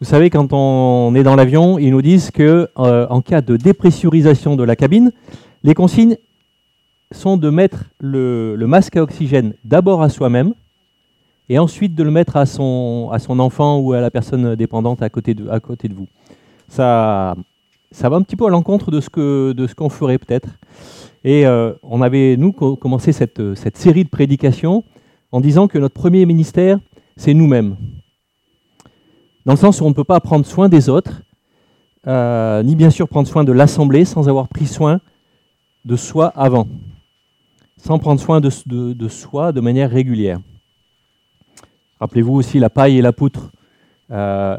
Vous savez, quand on est dans l'avion, ils nous disent que euh, en cas de dépressurisation de la cabine, les consignes sont de mettre le, masque à oxygène d'abord à soi-même et ensuite de le mettre à son, enfant ou à la personne dépendante à côté de, vous. Ça, ça va un petit peu à l'encontre de ce qu'on ferait peut-être. Et euh, on avait, nous, co- commencé cette, cette série de prédications en disant que notre premier ministère, c'est nous-mêmes. Dans le sens où on ne peut pas prendre soin des autres, euh, ni bien sûr prendre soin de l'Assemblée sans avoir pris soin de soi avant, sans prendre soin de, soi de manière régulière. Rappelez-vous aussi la paille et la poutre. Euh,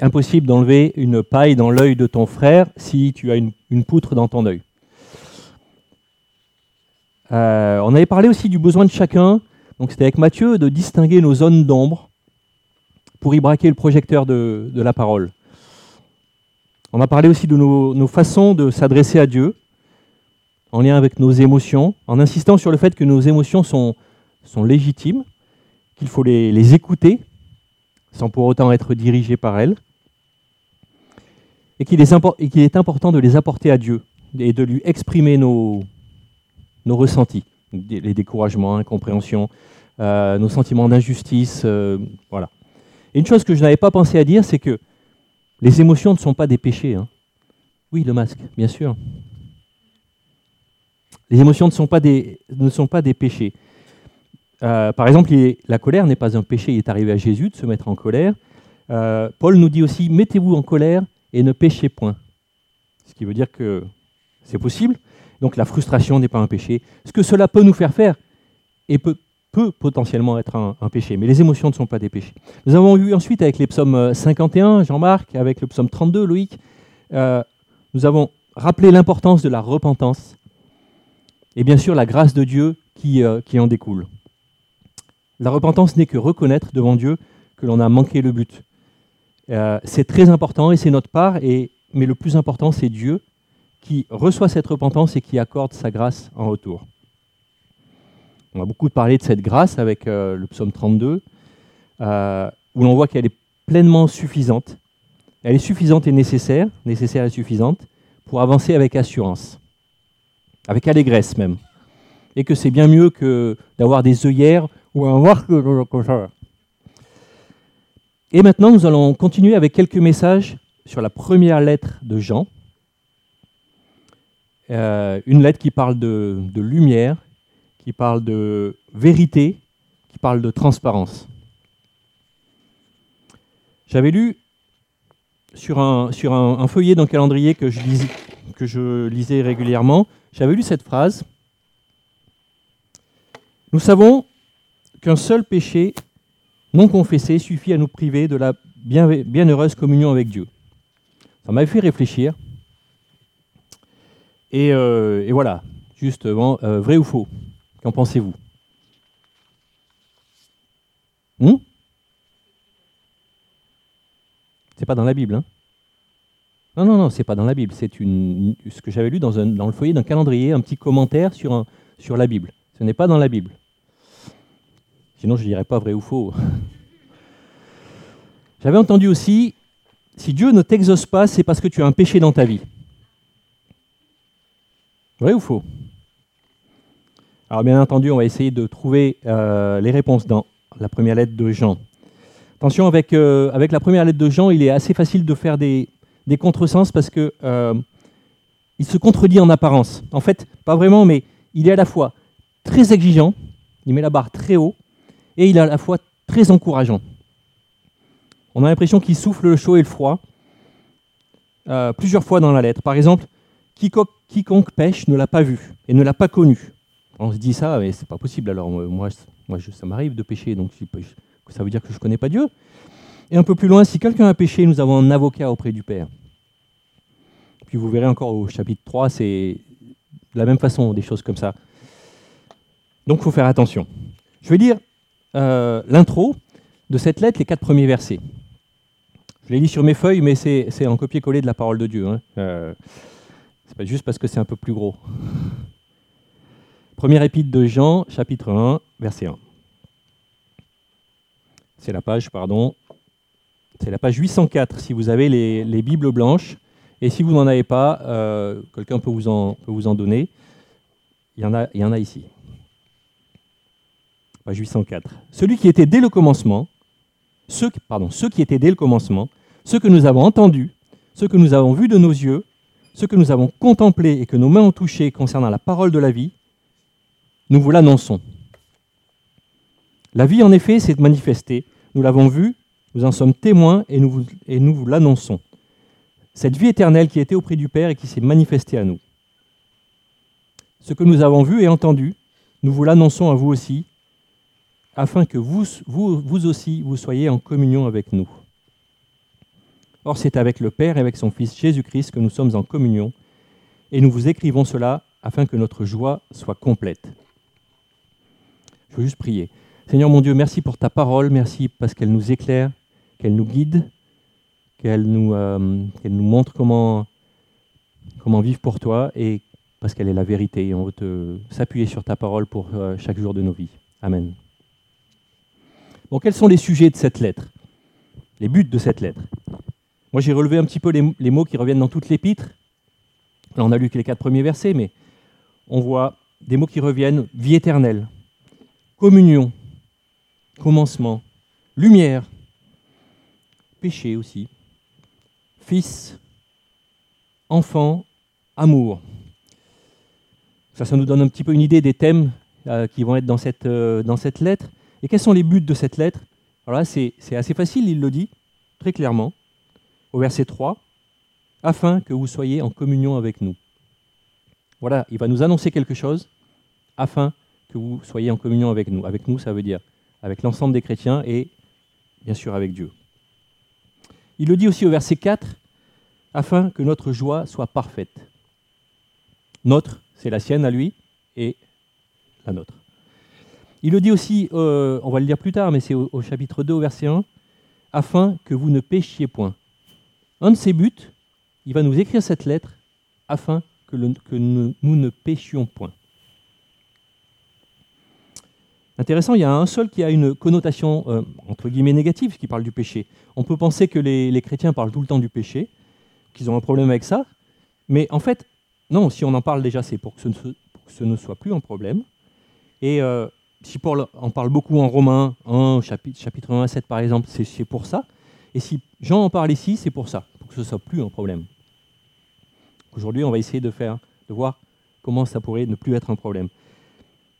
impossible d'enlever une paille dans l'œil de ton frère si tu as une, une poutre dans ton œil. Euh, on avait parlé aussi du besoin de chacun, donc c'était avec Mathieu, de distinguer nos zones d'ombre pour y braquer le projecteur de, la parole. On a parlé aussi de nos, façons de s'adresser à Dieu, en lien avec nos émotions, en insistant sur le fait que nos émotions sont, légitimes, qu'il faut les, écouter, sans pour autant être dirigé par elles, et qu'il est, important de les apporter à Dieu et de lui exprimer nos, ressentis, les découragements, incompréhensions, euh, nos sentiments d'injustice, euh, voilà. Et une chose que je n'avais pas pensé à dire, c'est que les émotions ne sont pas des péchés. hein. Oui, le masque, bien sûr. Les émotions ne sont pas des, ne sont pas des péchés. Euh, par exemple, la colère n'est pas un péché. Il est arrivé à Jésus de se mettre en colère. Euh, Paul nous dit aussi mettez-vous en colère et ne péchez point. Ce qui veut dire que c'est possible. Donc la frustration n'est pas un péché. Ce que cela peut nous faire faire et peut, peut potentiellement être un, péché. Mais les émotions ne sont pas des péchés. Nous avons vu ensuite avec les psaumes euh, 51, Jean-Marc, avec le psaume 32, Loïc, euh, nous avons rappelé l'importance de la repentance et bien sûr la grâce de Dieu qui, euh, qui en découle. La repentance n'est que reconnaître devant Dieu que l'on a manqué le but. Euh, c'est très important et c'est notre part, mais le plus important, c'est Dieu qui reçoit cette repentance et qui accorde sa grâce en retour. On a beaucoup parlé de cette grâce avec euh, le psaume 32, euh, où l'on voit qu'elle est pleinement suffisante. Elle est suffisante et nécessaire, nécessaire et suffisante, pour avancer avec assurance, avec allégresse même. Et que c'est bien mieux que d'avoir des œillères ou un voir. Et maintenant, nous allons continuer avec quelques messages sur la première lettre de Jean. Euh, une lettre qui parle de lumière, qui parle de vérité, qui parle de transparence. J'avais lu sur un, feuillet d'un calendrier que je, lisais, régulièrement, j'avais lu cette phrase. Nous savons qu'un seul péché non confessé suffit à nous priver de la bien- bienheureuse communion avec Dieu. Ça m'avait fait réfléchir. Et, euh, voilà, justement, euh, vrai ou faux Qu'en pensez-vous? Hmm? C'est pas dans la Bible, hein? Non, non, non, c'est pas dans la Bible. C'est une, ce que j'avais lu dans, le foyer d'un calendrier, un petit commentaire sur la Bible. Ce n'est pas dans la Bible. Sinon, je ne dirais pas vrai ou faux. J'avais entendu aussi, si Dieu ne t'exauce pas, c'est parce que tu as un péché dans ta vie. Vrai ou faux? Alors bien entendu, on va essayer de trouver euh, les réponses dans la première lettre de Jean. Attention, avec, euh, avec la première lettre de Jean, il est assez facile de faire des, des contresens parce que euh, il se contredit en apparence. En fait, pas vraiment, mais il est à la fois très exigeant, il met la barre très haut, et il est à la fois très encourageant. On a l'impression qu'il souffle le chaud et le froid plusieurs fois dans la lettre. Par exemple, quiconque pêche ne l'a pas vu et ne l'a pas connu. On se dit ça, mais c'est pas possible. Alors moi, moi, ça m'arrive de pécher, donc ça veut dire que je ne connais pas Dieu. Et un peu plus loin, si quelqu'un a péché, nous avons un avocat auprès du Père. Puis vous verrez encore au chapitre 3, c'est de la même façon, des choses comme ça. Donc il faut faire attention. Je vais lire euh, l'intro de cette lettre, les quatre premiers versets. Je l'ai lu sur mes feuilles, mais c'est un copier-coller de la parole de Dieu. Hein. Euh, c'est pas juste parce que c'est un peu plus gros. Première épître de Jean, chapitre 1, verset 1. C'est la page, pardon, C'est la page 804 si vous avez les, les Bibles blanches. Et si vous n'en avez pas, euh, quelqu'un peut, vous en- peut vous en donner. Il y en a, il y en a ici. Page 804. Celui qui était dès le commencement, ceux, pardon, ceux qui étaient dès le commencement, ceux que nous avons entendus, ceux que nous avons vus de nos yeux, ceux que nous avons contemplés et que nos mains ont touchés concernant la parole de la vie, nous vous l'annonçons. La vie, en effet, s'est manifestée. Nous l'avons vue, nous en sommes témoins et nous vous, l'annonçons. Cette vie éternelle qui était auprès du Père et qui s'est manifestée à nous. Ce que nous avons vu et entendu, nous vous l'annonçons à vous aussi, afin que vous aussi, vous soyez en communion avec nous. Or, c'est avec le Père et avec son Fils Jésus-Christ que nous sommes en communion, et nous vous écrivons cela afin que notre joie soit complète. Veux juste prier. Seigneur mon Dieu, merci pour ta parole, merci parce qu'elle nous éclaire, qu'elle nous guide, qu'elle nous, euh, montre comment, vivre pour toi, et parce qu'elle est la vérité. On veut s'appuyer sur ta parole pour euh, chaque jour de nos vies. Amen. Bon, quels sont les sujets de cette lettre? Les buts de cette lettre? Moi, j'ai relevé un petit peu les, les mots qui reviennent dans toute l'épître. Là, on a lu que les quatre premiers versets, mais on voit des mots qui reviennent vie éternelle, communion, commencement, lumière, péché aussi, fils, enfant, amour. Ça, ça nous donne un petit peu une idée des thèmes euh, qui vont être dans cette, euh, dans cette lettre. Et quels sont les buts de cette lettre? Alors là, c'est assez facile, il le dit très clairement, au verset 3, afin que vous soyez en communion avec nous. Voilà, il va nous annoncer quelque chose, afin vous soyez en communion avec nous. Avec nous, ça veut dire avec l'ensemble des chrétiens et bien sûr avec Dieu. Il le dit aussi au verset 4, afin que notre joie soit parfaite. Notre, c'est la sienne à lui, et la nôtre. Il le dit aussi, euh, on va le lire plus tard, mais c'est au, chapitre 2, au verset 1, afin que vous ne péchiez point. Un de ses buts, il va nous écrire cette lettre, afin que, nous ne péchions point. Intéressant, il y a un seul qui a une connotation euh, entre guillemets négative, qui parle du péché. On peut penser que les, chrétiens parlent tout le temps du péché, qu'ils ont un problème avec ça, mais en fait, non, si on en parle déjà, c'est pour que ce ne, soit plus un problème. Et euh, si Paul en parle beaucoup en Romains 1, chapitre, chapitre 1 à 7 par exemple, c'est pour ça. Et si Jean en parle ici, c'est pour ça, pour que ce ne soit plus un problème. Aujourd'hui, on va essayer de faire, de voir comment ça pourrait ne plus être un problème.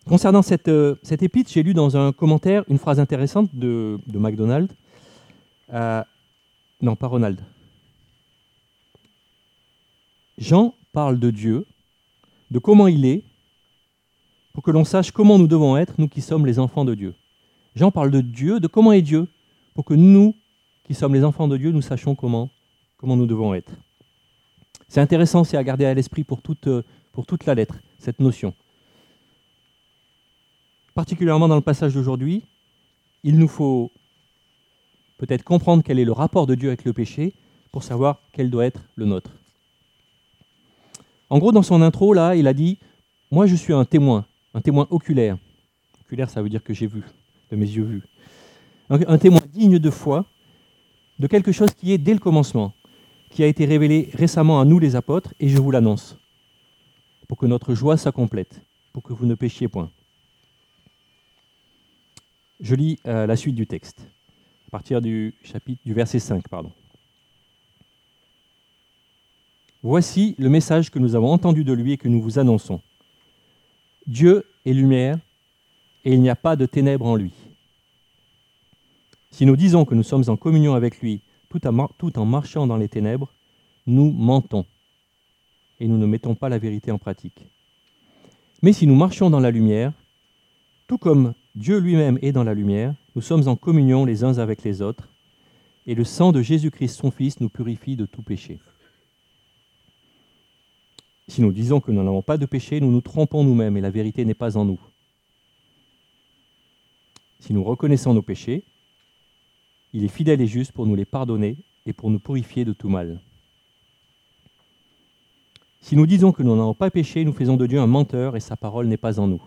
Concernant cette, euh, cette épître, j'ai lu dans un commentaire une phrase intéressante de, de MacDonald. Euh, non, pas Ronald. Jean parle de Dieu, de comment il est, pour que l'on sache comment nous devons être, nous qui sommes les enfants de Dieu. Jean parle de Dieu, de comment est Dieu, pour que nous, qui sommes les enfants de Dieu, nous sachions comment, nous devons être. C'est intéressant, c'est à garder à l'esprit pour toute, euh, pour toute la lettre, cette notion. Particulièrement dans le passage d'aujourd'hui, il nous faut peut-être comprendre quel est le rapport de Dieu avec le péché pour savoir quel doit être le nôtre. En gros, dans son intro, là, il a dit Moi, je suis un témoin, un témoin oculaire. Oculaire, ça veut dire que j'ai vu, de mes yeux vus. Un, un témoin digne de foi de quelque chose qui est dès le commencement, qui a été révélé récemment à nous, les apôtres, et je vous l'annonce, pour que notre joie soit complète, pour que vous ne péchiez point. Je lis euh, la suite du texte, à partir du, chapitre, du verset 5. Pardon. Voici le message que nous avons entendu de lui et que nous vous annonçons. Dieu est lumière et il n'y a pas de ténèbres en lui. Si nous disons que nous sommes en communion avec lui tout en, mar- tout en marchant dans les ténèbres, nous mentons et nous ne mettons pas la vérité en pratique. Mais si nous marchons dans la lumière, tout comme Dieu lui-même est dans la lumière, nous sommes en communion les uns avec les autres, et le sang de Jésus-Christ, son Fils, nous purifie de tout péché. Si nous disons que nous n'avons pas de péché, nous nous trompons nous-mêmes et la vérité n'est pas en nous. Si nous reconnaissons nos péchés, il est fidèle et juste pour nous les pardonner et pour nous purifier de tout mal. Si nous disons que nous n'avons pas péché, nous faisons de Dieu un menteur et sa parole n'est pas en nous.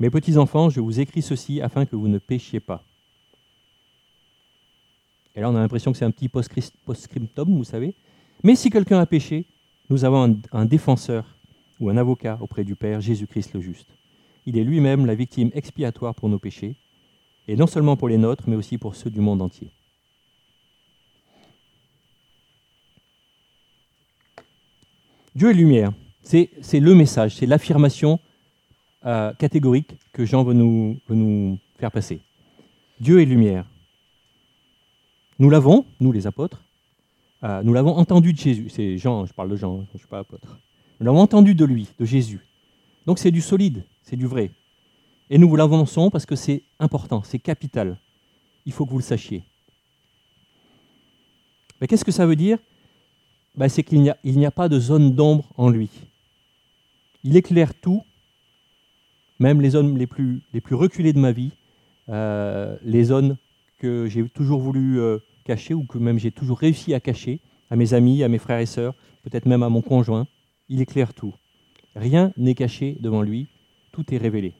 Mes petits enfants, je vous écris ceci afin que vous ne péchiez pas. Et là, on a l'impression que c'est un petit post-scriptum, vous savez. Mais si quelqu'un a péché, nous avons un, un défenseur ou un avocat auprès du Père, Jésus-Christ le juste. Il est lui-même la victime expiatoire pour nos péchés, et non seulement pour les nôtres, mais aussi pour ceux du monde entier. Dieu est lumière. C'est le message, c'est l'affirmation euh, catégorique que Jean veut nous, faire passer. Dieu est lumière. Nous l'avons, nous les apôtres, euh, nous l'avons entendu de Jésus. C'est Jean, je parle de Jean, je ne suis pas apôtre. Nous l'avons entendu de lui, de Jésus. Donc c'est du solide, c'est du vrai. Et nous vous l'avançons parce que c'est important, c'est capital. Il faut que vous le sachiez. Mais qu'est-ce que ça veut dire? Ben, C'est qu'il n'y a, pas de zone d'ombre en lui. Il éclaire tout, même les zones les plus, reculées de ma vie, euh, les zones que j'ai toujours voulu euh, cacher ou que même j'ai toujours réussi à cacher à mes amis, à mes frères et sœurs, peut-être même à mon conjoint. Il éclaire tout. Rien n'est caché devant lui, tout est révélé.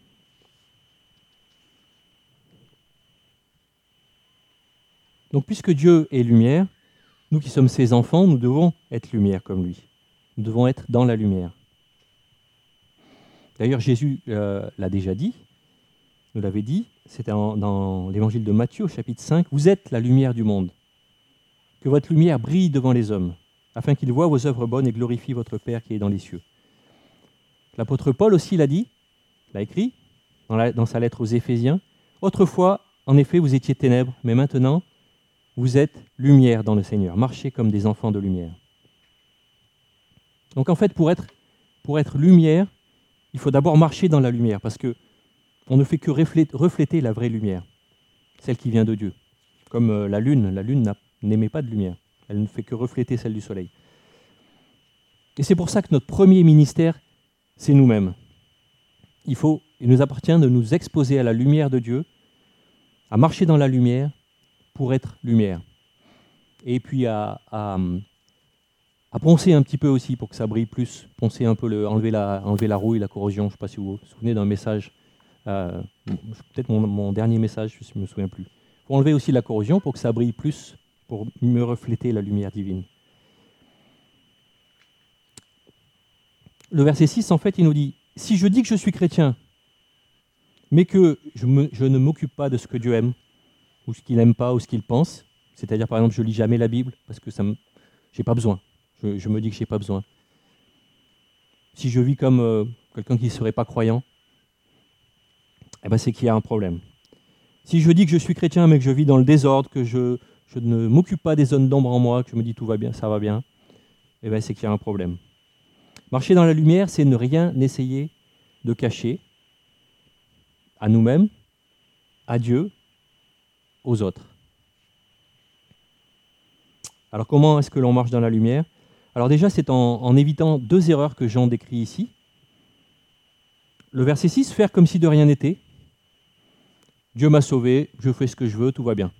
Donc puisque Dieu est lumière, nous qui sommes ses enfants, nous devons être lumière comme lui. Nous devons être dans la lumière. D'ailleurs, Jésus euh, l'a déjà dit, nous l'avait dit, c'était dans l'évangile de Matthieu chapitre 5, Vous êtes la lumière du monde. Que votre lumière brille devant les hommes, afin qu'ils voient vos œuvres bonnes et glorifient votre Père qui est dans les cieux. L'apôtre Paul aussi l'a dit, l'a écrit dans, sa lettre aux Éphésiens. Autrefois, en effet, vous étiez ténèbres, mais maintenant, vous êtes lumière dans le Seigneur. Marchez comme des enfants de lumière. Donc en fait, pour être lumière, il faut d'abord marcher dans la lumière, parce que on ne fait que refléter la vraie lumière, celle qui vient de Dieu. Comme euh, la lune, la lune n'émet pas de lumière, elle ne fait que refléter celle du soleil. Et c'est pour ça que notre premier ministère, c'est nous-mêmes. Il faut, il nous appartient de nous exposer à la lumière de Dieu, à marcher dans la lumière pour être lumière. Et puis à, à, poncer un petit peu aussi pour que ça brille plus, poncer un peu, le, enlever, la, enlever la rouille, la corrosion. Je ne sais pas si vous vous souvenez d'un message, euh, peut-être mon, dernier message, je ne me souviens plus. Pour enlever aussi la corrosion pour que ça brille plus, pour mieux refléter la lumière divine. Le verset 6, en fait, il nous dit, si je dis que je suis chrétien, mais que je, ne m'occupe pas de ce que Dieu aime, ou ce qu'il n'aime pas, ou ce qu'il pense. C'est-à-dire, par exemple, je lis jamais la Bible parce que ça me, j'ai pas besoin. Je, me dis que j'ai pas besoin. Si je vis comme euh, quelqu'un qui ne serait pas croyant, eh ben c'est qu'il y a un problème. Si je dis que je suis chrétien mais que je vis dans le désordre, que je, je ne m'occupe pas des zones d'ombre en moi, que je me dis tout va bien, ça va bien, eh ben c'est qu'il y a un problème. Marcher dans la lumière, c'est ne rien essayer de cacher à nous-mêmes, à Dieu aux autres. Alors comment est-ce que l'on marche dans la lumière? Alors déjà, c'est en, évitant deux erreurs que Jean décrit ici. Le verset 6, faire comme si de rien n'était. Dieu m'a sauvé, je fais ce que je veux, tout va bien.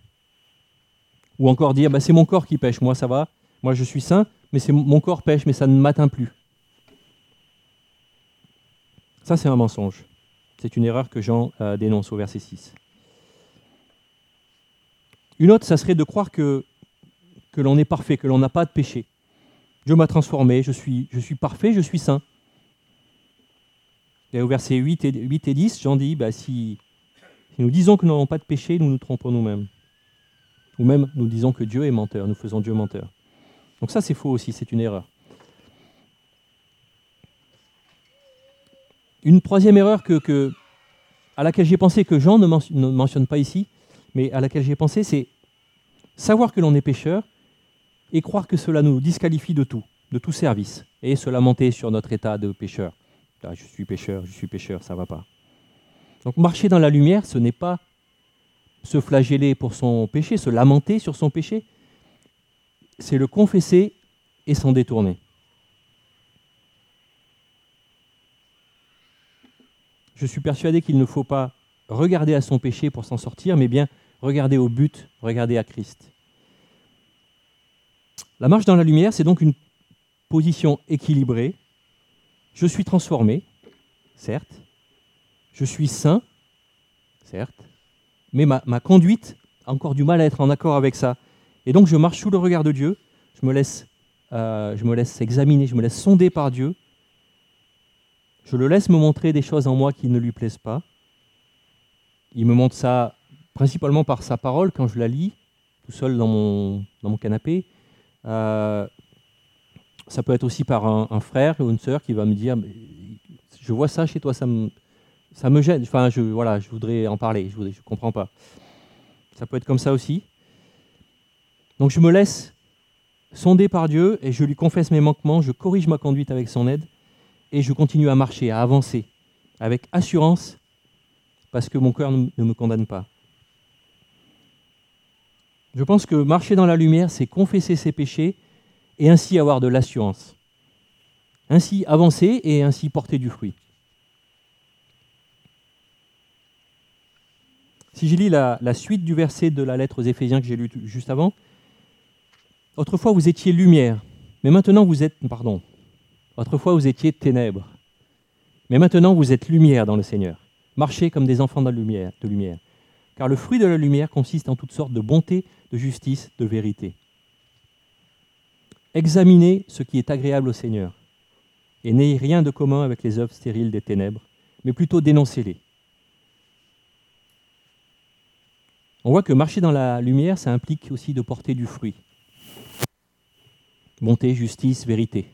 Ou encore dire, bah, c'est mon corps qui pêche, moi ça va, moi je suis saint, mais c'est mon corps pêche, mais ça ne m'atteint plus. Ça, c'est un mensonge. C'est une erreur que Jean euh, dénonce au verset 6. Une autre, ça serait de croire que, que l'on est parfait, que l'on n'a pas de péché. Dieu m'a transformé, je suis, parfait, je suis saint. Et au verset 8 et, 8 et 10, Jean dit, bah, si, nous disons que nous n'avons pas de péché, nous nous trompons nous-mêmes. Ou même nous disons que Dieu est menteur, nous faisons Dieu menteur. Donc ça c'est faux aussi, c'est une erreur. Une troisième erreur à laquelle j'ai pensé que Jean ne mentionne pas ici, mais à laquelle j'ai pensé, c'est savoir que l'on est pécheur et croire que cela nous disqualifie de tout, de tout service, et se lamenter sur notre état de pécheur. Ah, je suis pécheur, je suis pécheur, ça ne va pas. Donc marcher dans la lumière, ce n'est pas se flageller pour son péché, se lamenter sur son péché, c'est le confesser et s'en détourner. Je suis persuadé qu'il ne faut pas regarder à son péché pour s'en sortir, mais bien regarder au but, regarder à Christ. La marche dans la lumière, c'est donc une position équilibrée. Je suis transformé, certes. Je suis saint, certes. Mais ma, conduite a encore du mal à être en accord avec ça. Et donc je marche sous le regard de Dieu, je me laisse, euh, je me laisse examiner, je me laisse sonder par Dieu, je le laisse me montrer des choses en moi qui ne lui plaisent pas. Il me montre ça principalement par sa parole quand je la lis, tout seul dans mon, dans mon canapé. Euh, ça peut être aussi par un, frère ou une sœur qui va me dire Je vois ça chez toi, ça me, gêne. Enfin, je, voilà, je voudrais en parler, je ne comprends pas. Ça peut être comme ça aussi. Donc je me laisse sonder par Dieu et je lui confesse mes manquements, je corrige ma conduite avec son aide et je continue à marcher, à avancer avec assurance parce que mon cœur ne me condamne pas. Je pense que marcher dans la lumière, c'est confesser ses péchés et ainsi avoir de l'assurance. Ainsi avancer et ainsi porter du fruit. Si je lis la, suite du verset de la lettre aux Éphésiens que j'ai lu juste avant, autrefois vous étiez lumière, mais maintenant vous êtes, pardon, autrefois vous étiez ténèbres, mais maintenant vous êtes lumière dans le Seigneur. Marchez comme des enfants de lumière, de lumière, car le fruit de la lumière consiste en toutes sortes de bonté, de justice, de vérité. Examinez ce qui est agréable au Seigneur, et n'ayez rien de commun avec les œuvres stériles des ténèbres, mais plutôt dénoncez-les. On voit que marcher dans la lumière, ça implique aussi de porter du fruit. Bonté, justice, vérité.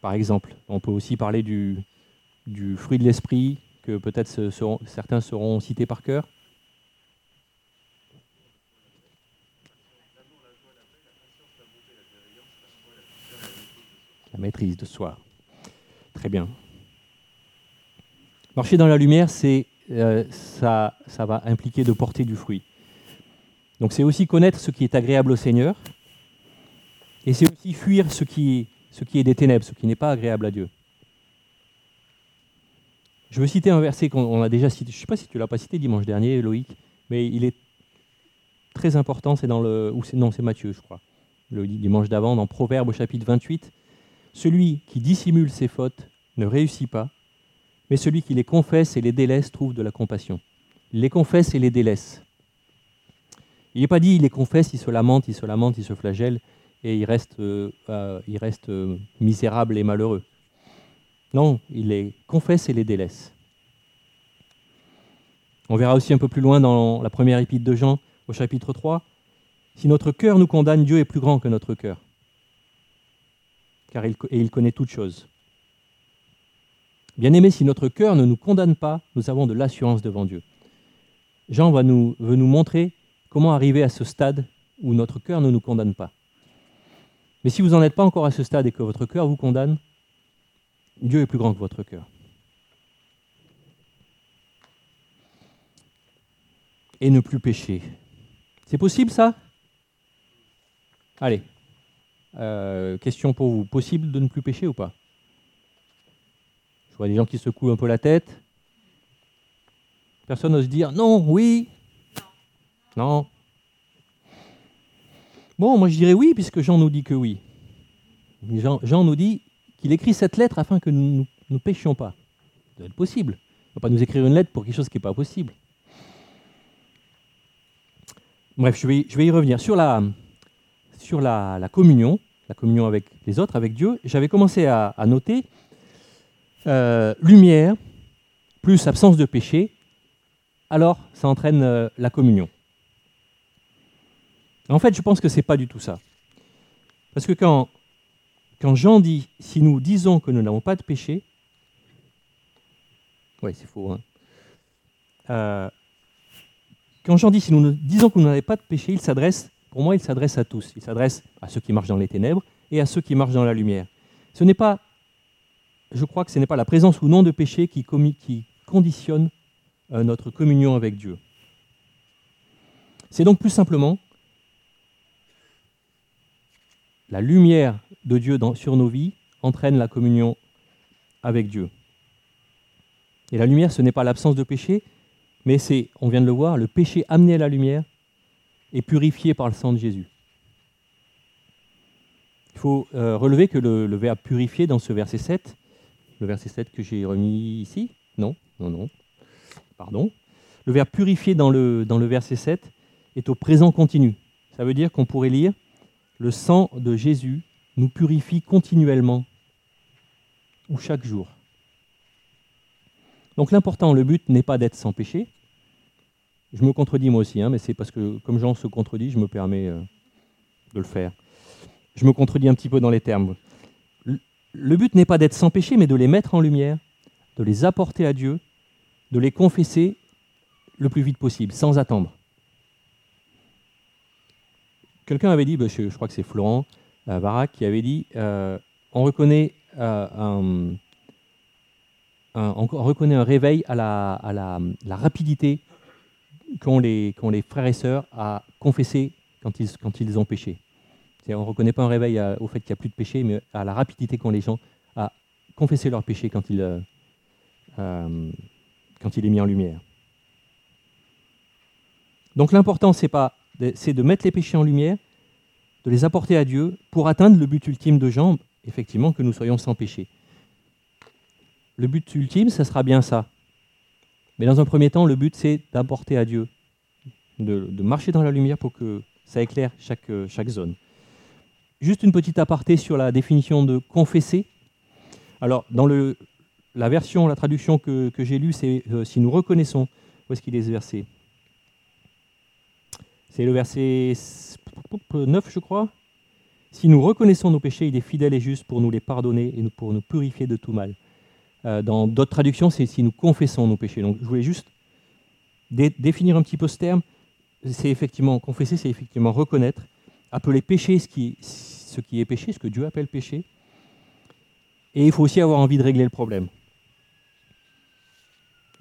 Par exemple, on peut aussi parler du, fruit de l'esprit, que peut-être certains seront cités par cœur. La maîtrise de soi. Très bien. Marcher dans la lumière, c'est euh, ça, ça va impliquer de porter du fruit. Donc c'est aussi connaître ce qui est agréable au Seigneur, et c'est aussi fuir ce qui, est des ténèbres, ce qui n'est pas agréable à Dieu. Je veux citer un verset qu'on a déjà cité. Je ne sais pas si tu l'as pas cité dimanche dernier, Loïc, mais il est très important. C'est dans le, ou non, c'est Matthieu, je crois, le dimanche d'avant, dans Proverbe au chapitre 28. Celui qui dissimule ses fautes ne réussit pas, mais celui qui les confesse et les délaisse trouve de la compassion. Il les confesse et les délaisse. Il n'est pas dit il les confesse, il se lamente, il se lamente, il se flagelle et il reste, euh, euh, euh, misérable et malheureux. Non, il les confesse et les délaisse. On verra aussi un peu plus loin dans la première épître de Jean, au chapitre 3, si notre cœur nous condamne, Dieu est plus grand que notre cœur, car il, et il connaît toutes choses. Bien aimé, si notre cœur ne nous condamne pas, nous avons de l'assurance devant Dieu. Jean va nous, veut nous montrer comment arriver à ce stade où notre cœur ne nous condamne pas. Mais si vous n'en êtes pas encore à ce stade et que votre cœur vous condamne, Dieu est plus grand que votre cœur. Et ne plus pécher. C'est possible ça? Allez. Euh, question pour vous. Possible de ne plus pécher ou pas? Je vois des gens qui secouent un peu la tête. Personne n'ose dire non, oui Non. Bon, moi je dirais oui, puisque Jean nous dit que oui. Jean nous dit qu'il écrit cette lettre afin que nous ne péchions pas. Ça doit être possible. Il ne va pas nous écrire une lettre pour quelque chose qui n'est pas possible. Bref, je vais, je vais y revenir. Sur la, sur la, communion, la communion avec les autres, avec Dieu, j'avais commencé à, noter euh, lumière plus absence de péché, alors ça entraîne euh, la communion. En fait, je pense que ce n'est pas du tout ça. Parce que quand quand Jean dit, si nous disons que nous n'avons pas de péché, oui, c'est faux. Hein. Euh, quand Jean dit, si nous disons que nous n'avons pas de péché, il s'adresse, pour moi, il s'adresse à tous. Il s'adresse à ceux qui marchent dans les ténèbres et à ceux qui marchent dans la lumière. Ce n'est pas, je crois que ce n'est pas la présence ou non de péché qui, conditionne euh, notre communion avec Dieu. C'est donc plus simplement la lumière de Dieu sur nos vies entraîne la communion avec Dieu. Et la lumière, ce n'est pas l'absence de péché, mais c'est, on vient de le voir, le péché amené à la lumière et purifié par le sang de Jésus. Il faut euh, relever que le, verbe purifier dans ce verset 7, le verset 7 que j'ai remis ici, non, non, non, pardon, le verbe purifier dans le, dans le verset 7 est au présent continu. Ça veut dire qu'on pourrait lire Le sang de Jésus nous purifie continuellement ou chaque jour. Donc l'important, le but n'est pas d'être sans péché. Je me contredis moi aussi, hein, mais c'est parce que comme Jean se contredit, je me permets euh, de le faire. Je me contredis un petit peu dans les termes. Le but n'est pas d'être sans péché, mais de les mettre en lumière, de les apporter à Dieu, de les confesser le plus vite possible, sans attendre. Quelqu'un avait dit, bah, je, crois que c'est Florent euh, qui avait dit, euh, on reconnaît euh, un, on reconnaît un réveil à la, rapidité qu'ont les, frères et sœurs à confesser quand ils, ont péché. On ne reconnaît pas un réveil au fait qu'il n'y a plus de péché, mais à la rapidité qu'ont les gens à confesser leur péché quand il, euh, euh, il est mis en lumière. Donc l'important, c'est de mettre les péchés en lumière, de les apporter à Dieu pour atteindre le but ultime de Jean, effectivement, que nous soyons sans péché. Le but ultime, ça sera bien ça. Mais dans un premier temps, le but, c'est d'apporter à Dieu, de, marcher dans la lumière pour que ça éclaire chaque, chaque zone. Juste une petite aparté sur la définition de confesser. Alors, dans le, la version, la traduction que, que j'ai lue, c'est euh, si nous reconnaissons. Où est-ce qu'il est ce verset? C'est le verset 9, je crois. Si nous reconnaissons nos péchés, il est fidèle et juste pour nous les pardonner et pour nous purifier de tout mal. Euh, dans d'autres traductions, c'est si nous confessons nos péchés. Donc, je voulais juste définir un petit peu ce terme. C'est effectivement confesser, c'est effectivement reconnaître, appeler péché ce qui, est péché, ce que Dieu appelle péché. Et il faut aussi avoir envie de régler le problème.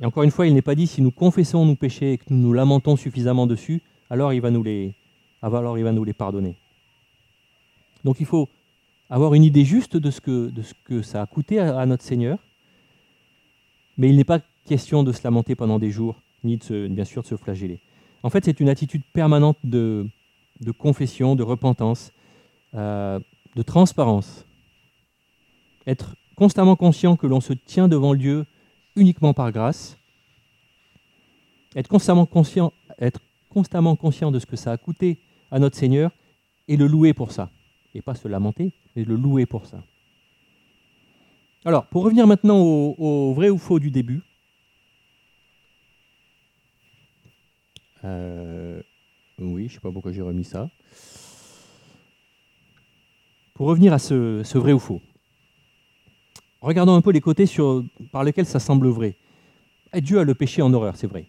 Et encore une fois, il n'est pas dit si nous confessons nos péchés et que nous nous lamentons suffisamment dessus, alors il va nous les, alors il va nous les pardonner. Donc il faut avoir une idée juste de ce que, de ce que ça a coûté à, notre Seigneur. Mais il n'est pas question de se lamenter pendant des jours, ni de bien sûr de se flageller. En fait, c'est une attitude permanente de, confession, de repentance, euh, de transparence. Être constamment conscient que l'on se tient devant Dieu uniquement par grâce. Être constamment conscient, être constamment conscient de ce que ça a coûté à notre Seigneur et le louer pour ça. Et pas se lamenter, mais le louer pour ça. Alors, pour revenir maintenant au, vrai ou faux du début. Euh, oui, je ne sais pas pourquoi j'ai remis ça. Pour revenir à ce, vrai ou faux, regardons un peu les côtés sur, par lesquels ça semble vrai. Eh, Dieu a le péché en horreur, c'est vrai.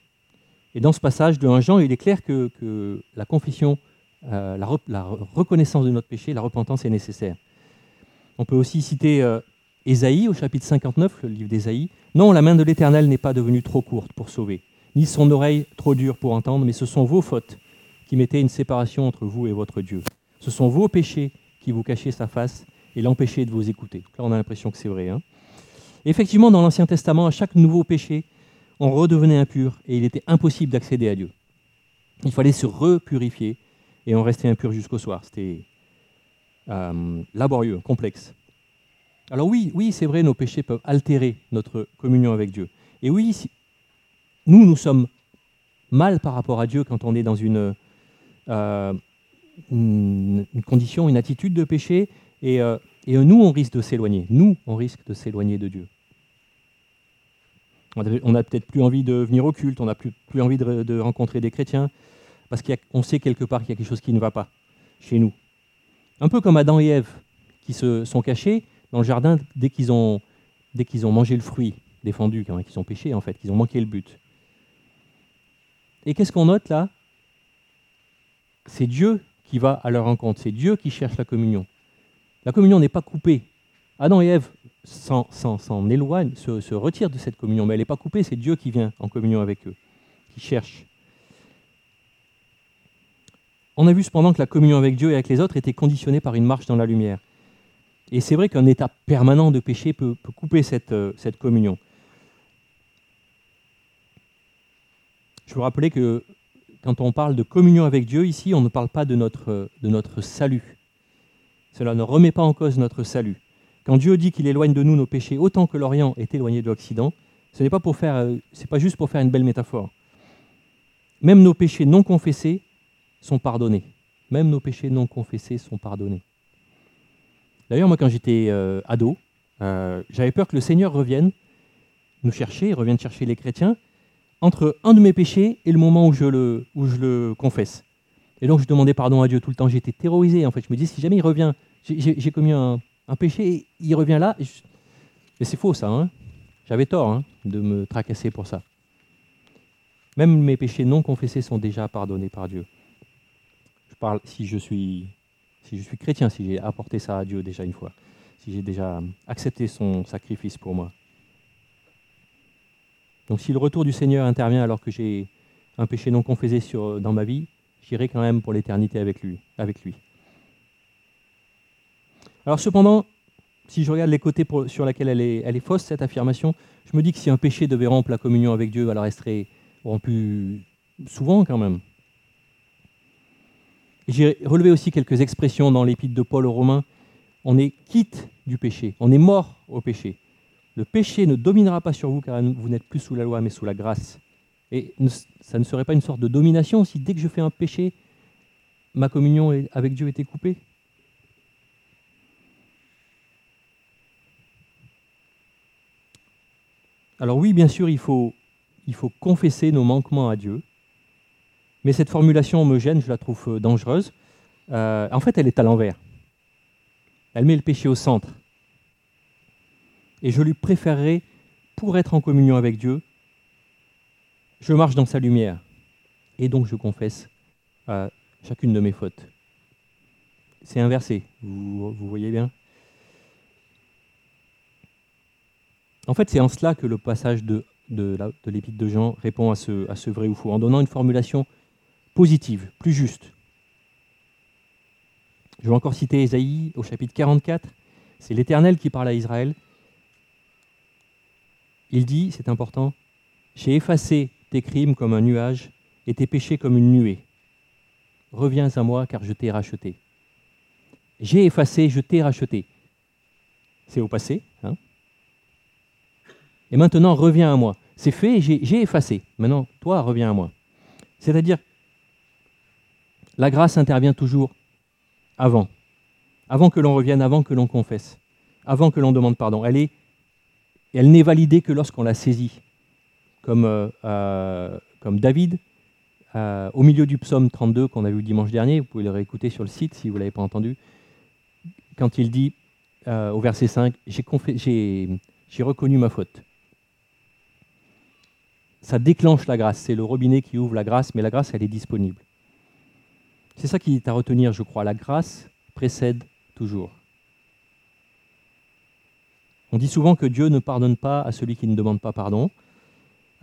Et dans ce passage de 1 Jean, il est clair que, la confession, euh, la, reconnaissance de notre péché, la repentance est nécessaire. On peut aussi citer euh, Ésaïe au chapitre 59, le livre d'Ésaïe. Non, la main de l'Éternel n'est pas devenue trop courte pour sauver, ni son oreille trop dure pour entendre, mais ce sont vos fautes qui mettaient une séparation entre vous et votre Dieu. Ce sont vos péchés qui vous cachait sa face et l'empêchait de vous écouter. Là, on a l'impression que c'est vrai. Hein. Effectivement, dans l'Ancien Testament, à chaque nouveau péché, on redevenait impur et il était impossible d'accéder à Dieu. Il fallait se repurifier et on restait impur jusqu'au soir. C'était euh, laborieux, complexe. Alors oui, oui, c'est vrai, nos péchés peuvent altérer notre communion avec Dieu. Et oui, nous, nous sommes mal par rapport à Dieu quand on est dans une, euh, condition, une attitude de péché, et, euh, et nous, on risque de s'éloigner. Nous, on risque de s'éloigner de Dieu. On n'a peut-être plus envie de venir au culte, on n'a plus, plus envie de, rencontrer des chrétiens, parce qu'on sait quelque part qu'il y a quelque chose qui ne va pas chez nous. Un peu comme Adam et Ève, qui se sont cachés dans le jardin dès qu'ils ont, mangé le fruit défendu, qu'ils ont péché en fait, qu'ils ont manqué le but. Et qu'est-ce qu'on note là? C'est Dieu qui va à leur rencontre. C'est Dieu qui cherche la communion. La communion n'est pas coupée. Adam et Ève s'en, éloignent, se, retirent de cette communion, mais elle n'est pas coupée, c'est Dieu qui vient en communion avec eux, qui cherche. On a vu cependant que la communion avec Dieu et avec les autres était conditionnée par une marche dans la lumière. Et c'est vrai qu'un état permanent de péché peut, couper cette, euh, cette communion. Je vous rappelais que quand on parle de communion avec Dieu, ici, on ne parle pas de notre, salut. Cela ne remet pas en cause notre salut. Quand Dieu dit qu'il éloigne de nous nos péchés autant que l'Orient est éloigné de l'Occident, ce n'est pas pour faire, c'est pas juste pour faire une belle métaphore. Même nos péchés non confessés sont pardonnés. même nos péchés non confessés sont pardonnés. D'ailleurs, moi, quand j'étais euh, ado, euh, j'avais peur que le Seigneur revienne nous chercher, revienne chercher les chrétiens, entre un de mes péchés et le moment où je le, confesse. Et donc, je demandais pardon à Dieu tout le temps. J'étais terrorisé. En fait, je me disais, si jamais il revient, j'ai commis un, péché, il revient là. Et, c'est faux, ça. Hein J'avais tort hein, de me tracasser pour ça. Même mes péchés non confessés sont déjà pardonnés par Dieu. Je parle si je suis, si je suis chrétien, si j'ai apporté ça à Dieu déjà une fois, si j'ai déjà accepté son sacrifice pour moi. Donc si le retour du Seigneur intervient alors que j'ai un péché non confessé dans ma vie, j'irai quand même pour l'éternité avec lui, avec lui. Alors cependant, si je regarde les côtés sur lesquels elle est, elle est fausse, cette affirmation, je me dis que si un péché devait rompre la communion avec Dieu, elle serait rompue souvent quand même. J'ai relevé aussi quelques expressions dans l'épître de Paul aux Romains. On est quitte du péché, on est mort au péché. Le péché ne dominera pas sur vous car vous n'êtes plus sous la loi mais sous la grâce. Et ça ne serait pas une sorte de domination si dès que je fais un péché, ma communion avec Dieu était coupée? Alors oui, bien sûr, il faut, il faut confesser nos manquements à Dieu. Mais cette formulation me gêne, je la trouve euh, dangereuse. Euh, en fait, elle est à l'envers. Elle met le péché au centre. Et je lui préférerais, pour être en communion avec Dieu, je marche dans sa lumière. Et donc je confesse à chacune de mes fautes. C'est inversé, vous, voyez bien? En fait, c'est en cela que le passage de, l'épître de Jean répond à ce vrai ou faux, en donnant une formulation positive, plus juste. Je vais encore citer Ésaïe au chapitre 44. C'est l'Éternel qui parle à Israël. Il dit, c'est important, J'ai effacé tes crimes comme un nuage et tes péchés comme une nuée. Reviens à moi car je t'ai racheté. J'ai effacé, je t'ai racheté. C'est au passé. Hein et maintenant, reviens à moi. C'est fait, j'ai effacé. Maintenant, toi, reviens à moi. C'est-à-dire, la grâce intervient toujours avant. Avant que l'on revienne, avant que l'on confesse, avant que l'on demande pardon. Elle elle n'est validée que lorsqu'on la saisit. Comme, euh, euh, David, euh, au milieu du psaume 32 qu'on a vu dimanche dernier, vous pouvez le réécouter sur le site si vous ne l'avez pas entendu, quand il dit au verset 5, j'ai reconnu ma faute. Ça déclenche la grâce, c'est le robinet qui ouvre la grâce, mais la grâce, elle est disponible. C'est ça qui est à retenir, je crois. La grâce précède toujours. On dit souvent que Dieu ne pardonne pas à celui qui ne demande pas pardon.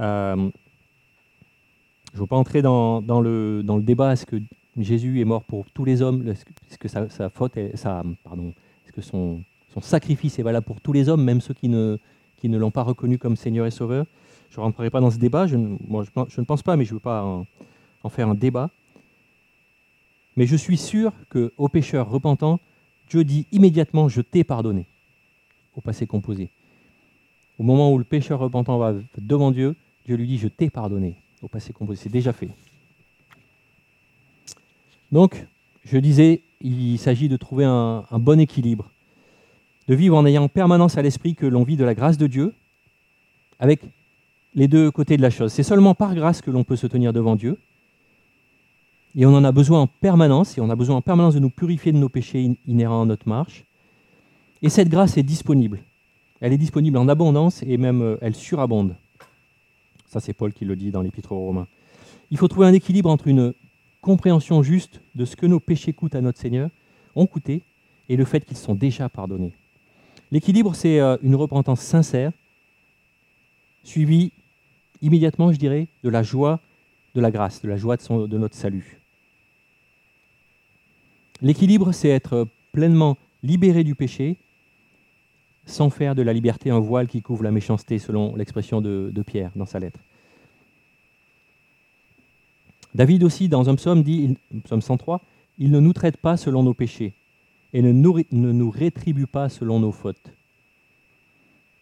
Euh, je ne veux pas entrer dans, le, débat est-ce que Jésus est mort pour tous les hommes? Est-ce que sa, faute, pardon, est-ce que son, sacrifice est valable pour tous les hommes, même ceux qui ne, l'ont pas reconnu comme Seigneur et Sauveur? Je ne rentrerai pas dans ce débat, je ne, pense pas, mais je ne veux pas en, faire un débat. Mais je suis sûr qu'au pécheur repentant, Dieu dit immédiatement Je t'ai pardonné au passé composé. Au moment où le pécheur repentant va devant Dieu, Dieu lui dit, je t'ai pardonné au passé composé. C'est déjà fait. Donc, je disais, il s'agit de trouver un, bon équilibre, de vivre en ayant en permanence à l'esprit que l'on vit de la grâce de Dieu, avec les deux côtés de la chose. C'est seulement par grâce que l'on peut se tenir devant Dieu, et on en a besoin en permanence, et on a besoin en permanence de nous purifier de nos péchés inhérents à notre marche, et cette grâce est disponible. Elle est disponible en abondance et même euh, elle surabonde. Ça, c'est Paul qui le dit dans l'Épître aux Romains. Il faut trouver un équilibre entre une compréhension juste de ce que nos péchés coûtent à notre Seigneur, ont coûté, et le fait qu'ils sont déjà pardonnés. L'équilibre, c'est euh, une repentance sincère, suivie immédiatement, je dirais, de la joie de la grâce, de la joie de, de notre salut. L'équilibre, c'est être pleinement libéré du péché, sans faire de la liberté un voile qui couvre la méchanceté, selon l'expression de, Pierre dans sa lettre. David aussi, dans un psaume, dit, psaume 103, Il ne nous traite pas selon nos péchés et ne nous, rétribue pas selon nos fautes.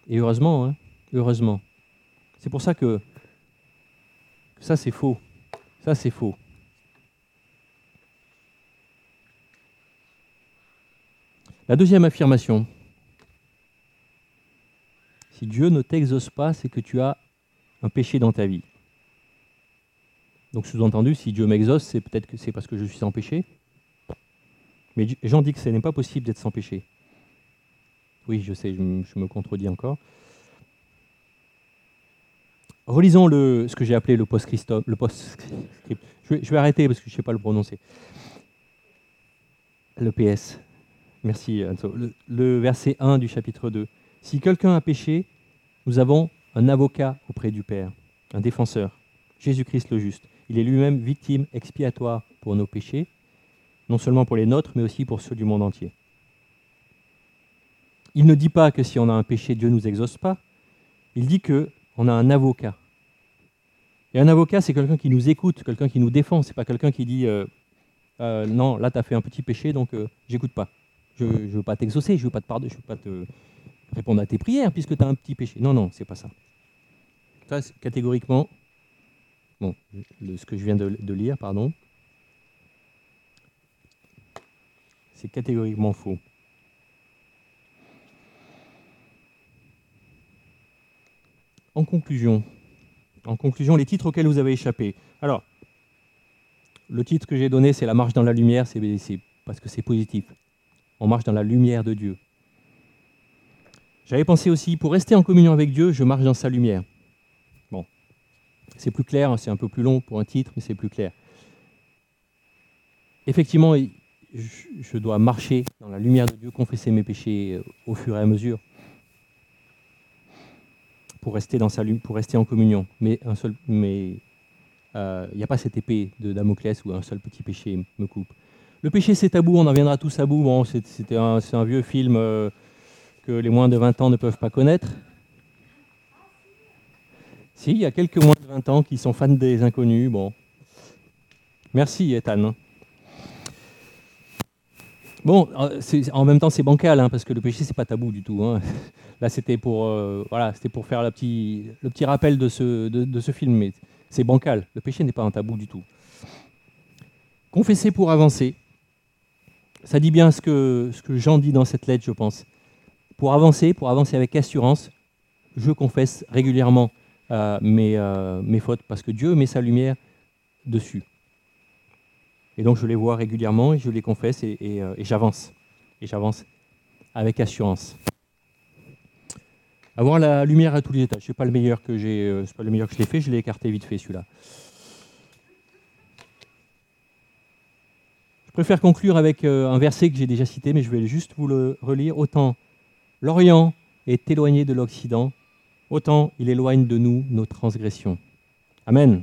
Et heureusement, hein, heureusement. C'est pour ça que ça, c'est faux. Ça, c'est faux. La deuxième affirmation. Si Dieu ne t'exauce pas, c'est que tu as un péché dans ta vie. Donc sous-entendu, si Dieu m'exauce, c'est peut-être que c'est parce que je suis sans péché. Mais Jean dit que ce n'est pas possible d'être sans péché. Oui, je sais, je me contredis encore. Relisons ce que j'ai appelé le post-script. Post je, je, vais arrêter parce que je ne sais pas le prononcer. Le PS. Merci, Anso. Le, verset 1 du chapitre 2. Si quelqu'un a péché, nous avons un avocat auprès du Père, un défenseur, Jésus-Christ le juste. Il est lui-même victime expiatoire pour nos péchés, non seulement pour les nôtres, mais aussi pour ceux du monde entier. Il ne dit pas que si on a un péché, Dieu ne nous exauce pas. Il dit que on a un avocat. Et un avocat, c'est quelqu'un qui nous écoute, quelqu'un qui nous défend. C'est pas quelqu'un qui dit euh, euh, non, là tu as fait un petit péché, donc euh, j'écoute pas. Je ne veux pas t'exaucer, je veux pas te pardonner, je veux pas te répondre à tes prières puisque tu as un petit péché. Non, non, c'est pas ça. Ça, catégoriquement, bon, ce que je viens de, de lire, pardon, c'est catégoriquement faux. En conclusion, en conclusion, les titres auxquels vous avez échappé. Alors, le titre que j'ai donné, c'est La marche dans la lumière, c'est parce que c'est positif. On marche dans la lumière de Dieu. J'avais pensé aussi, pour rester en communion avec Dieu, je marche dans sa lumière. Bon, c'est plus clair, c'est un peu plus long pour un titre, mais c'est plus clair. Effectivement, je dois marcher dans la lumière de Dieu, confesser mes péchés euh, au fur et à mesure pour rester en communion. Mais euh, il n'y a pas cette épée de Damoclès où un seul petit péché me coupe. Le péché c'est tabou, on en viendra tous à bout. Bon, c'était un, vieux film euh, que les moins de 20 ans ne peuvent pas connaître. Si, il y a quelques moins de 20 ans qui sont fans des inconnus. Bon, merci Ethan. Bon, euh, en même temps, c'est bancal, hein, parce que le péché, c'est pas tabou du tout. Hein. Là, c'était pour, euh, pour faire le petit, rappel de ce, de, ce film, mais c'est bancal. Le péché n'est pas un tabou du tout. Confesser pour avancer. Ça dit bien ce que, ce que Jean dit dans cette lettre, je pense. Pour avancer, pour avancer avec assurance, je confesse régulièrement euh, mes, mes fautes, parce que Dieu met sa lumière dessus. Et donc je les vois régulièrement et je les confesse et, euh, j'avance. Et j'avance avec assurance. Avoir la lumière à tous les étages. Ce n'est pas le meilleur que j'ai, euh, pas le meilleur que je l'ai fait, je l'ai écarté vite fait celui-là. Préfère conclure avec euh, un verset que j'ai déjà cité, mais je vais juste vous le relire. Autant l'Orient est éloigné de l'Occident, autant il éloigne de nous nos transgressions. Amen.